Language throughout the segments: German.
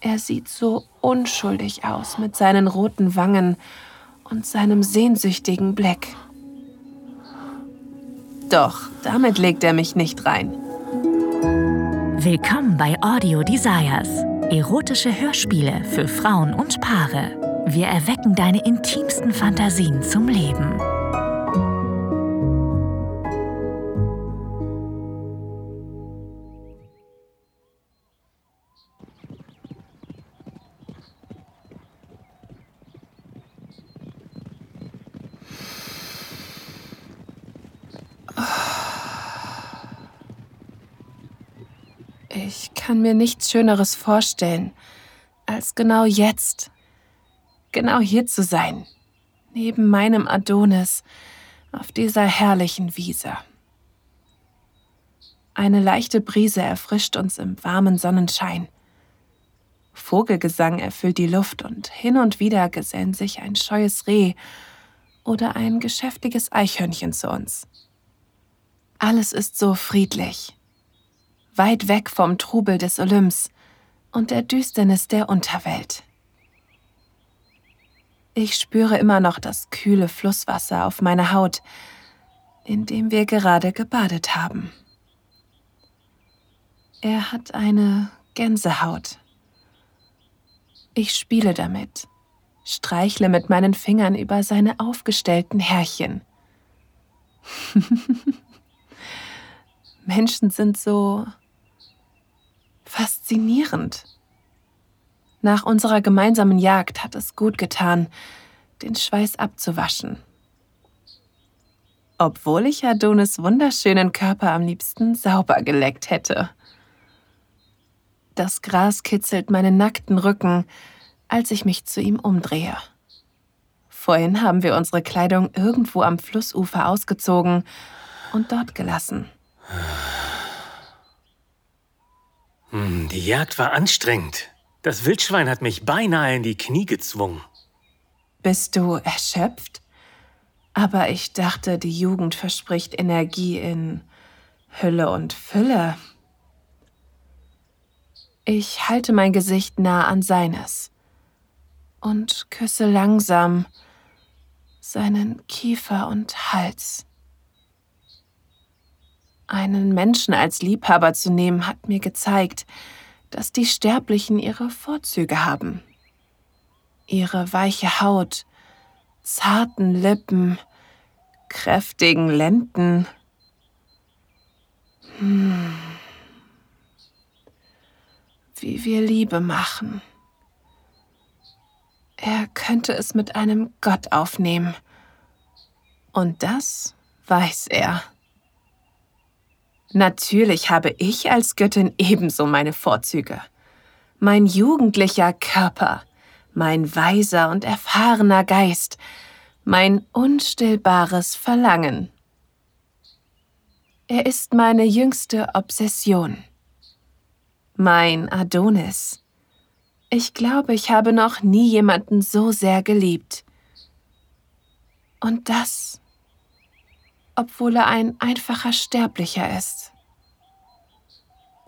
Er sieht so unschuldig aus mit seinen roten Wangen und seinem sehnsüchtigen Blick. Doch, damit legt er mich nicht rein. Willkommen bei Audio Desires. Erotische Hörspiele für Frauen und Paare. Wir erwecken deine intimsten Fantasien zum Leben. Kann mir nichts Schöneres vorstellen, als genau jetzt, genau hier zu sein, neben meinem Adonis, auf dieser herrlichen Wiese. Eine leichte Brise erfrischt uns im warmen Sonnenschein. Vogelgesang erfüllt die Luft und hin und wieder gesellt sich ein scheues Reh oder ein geschäftiges Eichhörnchen zu uns. Alles ist so friedlich, weit weg vom Trubel des Olymps und der Düsternis der Unterwelt. Ich spüre immer noch das kühle Flusswasser auf meiner Haut, in dem wir gerade gebadet haben. Er hat eine Gänsehaut. Ich spiele damit, streichle mit meinen Fingern über seine aufgestellten Härchen. Menschen sind so faszinierend. Nach unserer gemeinsamen Jagd hat es gut getan, den Schweiß abzuwaschen. Obwohl ich Adonis wunderschönen Körper am liebsten sauber geleckt hätte. Das Gras kitzelt meinen nackten Rücken, als ich mich zu ihm umdrehe. Vorhin haben wir unsere Kleidung irgendwo am Flussufer ausgezogen und dort gelassen. Hm, die Jagd war anstrengend. Das Wildschwein hat mich beinahe in die Knie gezwungen. Bist du erschöpft? Aber ich dachte, die Jugend verspricht Energie in Hülle und Fülle. Ich halte mein Gesicht nah an seines und küsse langsam seinen Kiefer und Hals. Einen Menschen als Liebhaber zu nehmen, hat mir gezeigt, dass die Sterblichen ihre Vorzüge haben. Ihre weiche Haut, zarten Lippen, kräftigen Lenden. Hm. Wie wir Liebe machen. Er könnte es mit einem Gott aufnehmen. Und das weiß er. Natürlich habe ich als Göttin ebenso meine Vorzüge. Mein jugendlicher Körper, mein weiser und erfahrener Geist, mein unstillbares Verlangen. Er ist meine jüngste Obsession. Mein Adonis. Ich glaube, ich habe noch nie jemanden so sehr geliebt. Und das obwohl er ein einfacher Sterblicher ist.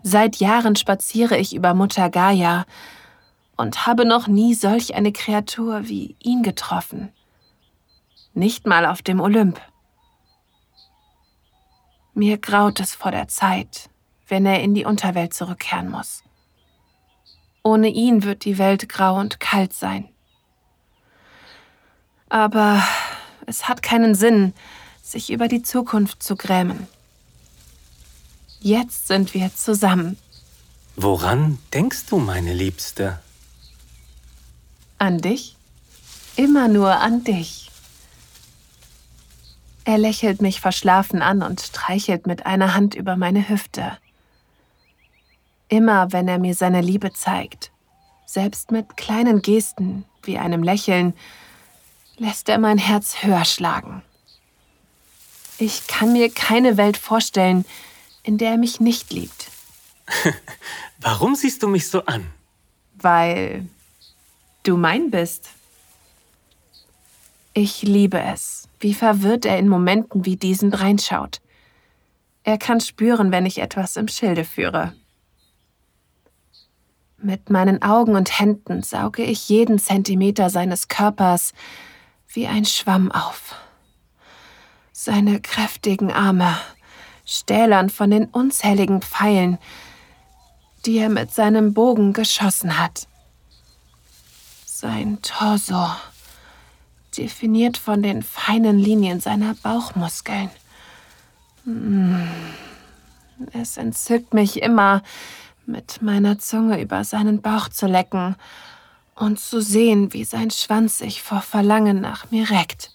Seit Jahren spaziere ich über Mutter Gaia und habe noch nie solch eine Kreatur wie ihn getroffen. Nicht mal auf dem Olymp. Mir graut es vor der Zeit, wenn er in die Unterwelt zurückkehren muss. Ohne ihn wird die Welt grau und kalt sein. Aber es hat keinen Sinn, sich über die Zukunft zu grämen. Jetzt sind wir zusammen. Woran denkst du, meine Liebste? An dich? Immer nur an dich. Er lächelt mich verschlafen an und streichelt mit einer Hand über meine Hüfte. Immer wenn er mir seine Liebe zeigt, selbst mit kleinen Gesten wie einem Lächeln, lässt er mein Herz höher schlagen. Ich kann mir keine Welt vorstellen, in der er mich nicht liebt. Warum siehst du mich so an? Weil du mein bist. Ich liebe es, wie verwirrt er in Momenten wie diesen reinschaut. Er kann spüren, wenn ich etwas im Schilde führe. Mit meinen Augen und Händen sauge ich jeden Zentimeter seines Körpers wie ein Schwamm auf. Seine kräftigen Arme, stählern von den unzähligen Pfeilen, die er mit seinem Bogen geschossen hat. Sein Torso, definiert von den feinen Linien seiner Bauchmuskeln. Hm. Es entzückt mich immer, mit meiner Zunge über seinen Bauch zu lecken und zu sehen, wie sein Schwanz sich vor Verlangen nach mir reckt.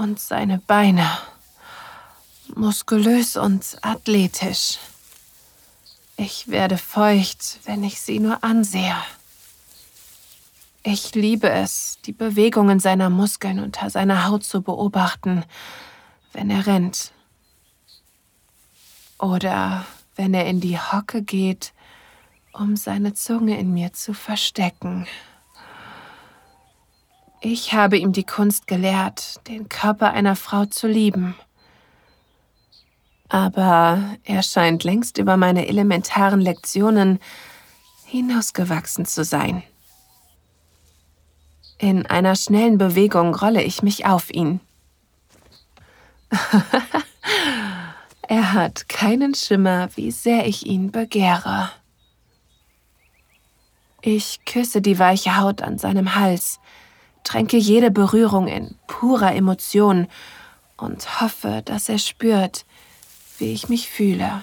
Und seine Beine, muskulös und athletisch. Ich werde feucht, wenn ich sie nur ansehe. Ich liebe es, die Bewegungen seiner Muskeln unter seiner Haut zu beobachten, wenn er rennt. Oder wenn er in die Hocke geht, um seine Zunge in mir zu verstecken. Ich habe ihm die Kunst gelehrt, den Körper einer Frau zu lieben. Aber er scheint längst über meine elementaren Lektionen hinausgewachsen zu sein. In einer schnellen Bewegung rolle ich mich auf ihn. er hat keinen Schimmer, wie sehr ich ihn begehre. Ich küsse die weiche Haut an seinem Hals, tränke jede Berührung in purer Emotion und hoffe, dass er spürt, wie ich mich fühle.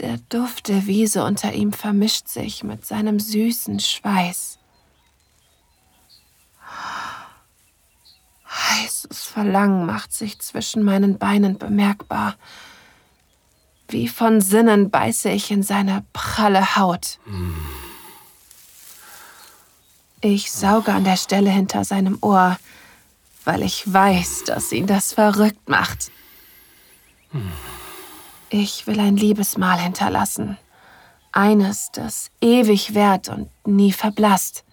Der Duft der Wiese unter ihm vermischt sich mit seinem süßen Schweiß. Heißes Verlangen macht sich zwischen meinen Beinen bemerkbar. Wie von Sinnen beiße ich in seine pralle Haut. Ich sauge an der Stelle hinter seinem Ohr, weil ich weiß, dass ihn das verrückt macht. Ich will ein Liebesmal hinterlassen. Eines, das ewig währt und nie verblasst.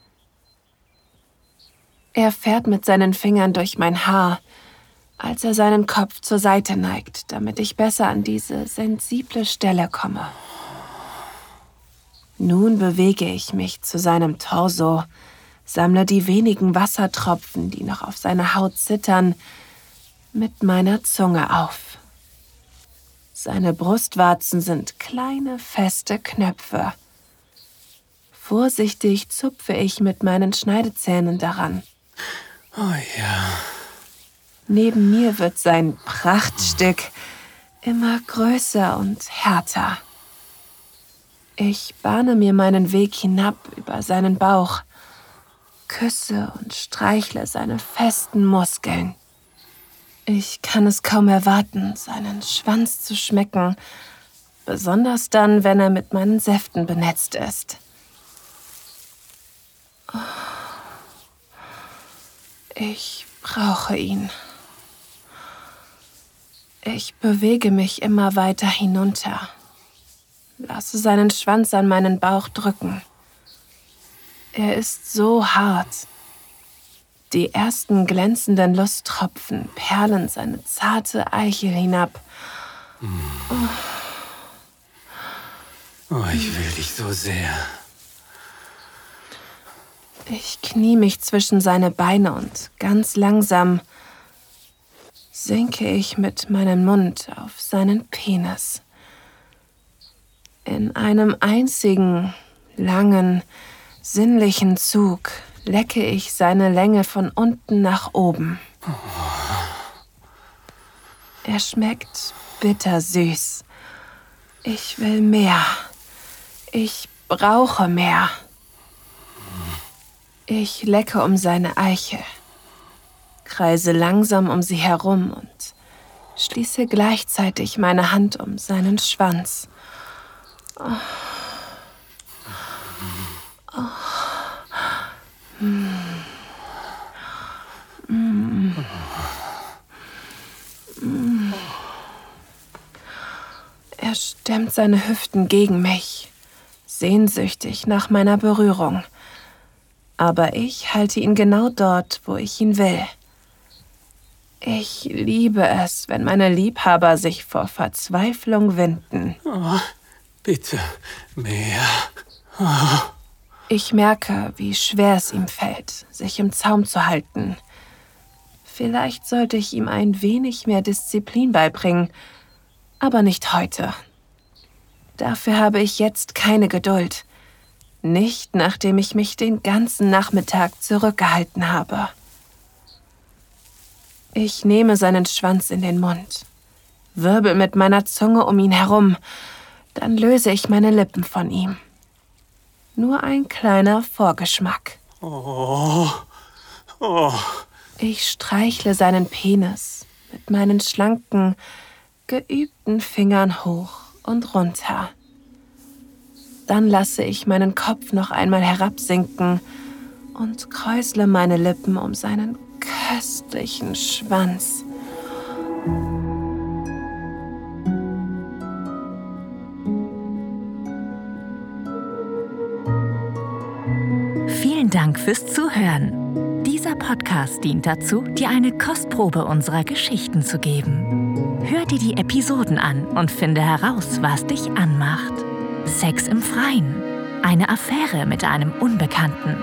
Er fährt mit seinen Fingern durch mein Haar, als er seinen Kopf zur Seite neigt, damit ich besser an diese sensible Stelle komme. Nun bewege ich mich zu seinem Torso, sammle die wenigen Wassertropfen, die noch auf seiner Haut zittern, mit meiner Zunge auf. Seine Brustwarzen sind kleine, feste Knöpfe. Vorsichtig zupfe ich mit meinen Schneidezähnen daran. Oh ja. Neben mir wird sein Prachtstück immer größer und härter. Ich bahne mir meinen Weg hinab über seinen Bauch, küsse und streichle seine festen Muskeln. Ich kann es kaum erwarten, seinen Schwanz zu schmecken, besonders dann, wenn er mit meinen Säften benetzt ist. Ich brauche ihn. Ich bewege mich immer weiter hinunter, lasse seinen Schwanz an meinen Bauch drücken. Er ist so hart. Die ersten glänzenden Lusttropfen perlen seine zarte Eichel hinab. Oh. oh, ich will dich so sehr. Ich knie mich zwischen seine Beine und ganz langsam sinke ich mit meinem Mund auf seinen Penis. In einem einzigen, langen, sinnlichen Zug lecke ich seine Länge von unten nach oben. Er schmeckt bittersüß. Ich will mehr. Ich brauche mehr. Ich lecke um seine Eiche, kreise langsam um sie herum und schließe gleichzeitig meine Hand um seinen Schwanz. Er stemmt seine Hüften gegen mich, sehnsüchtig nach meiner Berührung. Aber ich halte ihn genau dort, wo ich ihn will. Ich liebe es, wenn meine Liebhaber sich vor Verzweiflung winden. Oh, bitte mehr. Oh. Ich merke, wie schwer es ihm fällt, sich im Zaum zu halten. Vielleicht sollte ich ihm ein wenig mehr Disziplin beibringen, aber nicht heute. Dafür habe ich jetzt keine Geduld. Nicht, nachdem ich mich den ganzen Nachmittag zurückgehalten habe. Ich nehme seinen Schwanz in den Mund, wirbel mit meiner Zunge um ihn herum, dann löse ich meine Lippen von ihm. Nur ein kleiner Vorgeschmack. Oh. Oh. Ich streichle seinen Penis mit meinen schlanken, geübten Fingern hoch und runter. Dann lasse ich meinen Kopf noch einmal herabsinken und kräusle meine Lippen um seinen köstlichen Schwanz. Vielen Dank fürs Zuhören. Dieser Podcast dient dazu, dir eine Kostprobe unserer Geschichten zu geben. Hör dir die Episoden an und finde heraus, was dich anmacht. Sex im Freien, eine Affäre mit einem Unbekannten,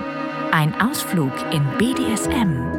ein Ausflug in BDSM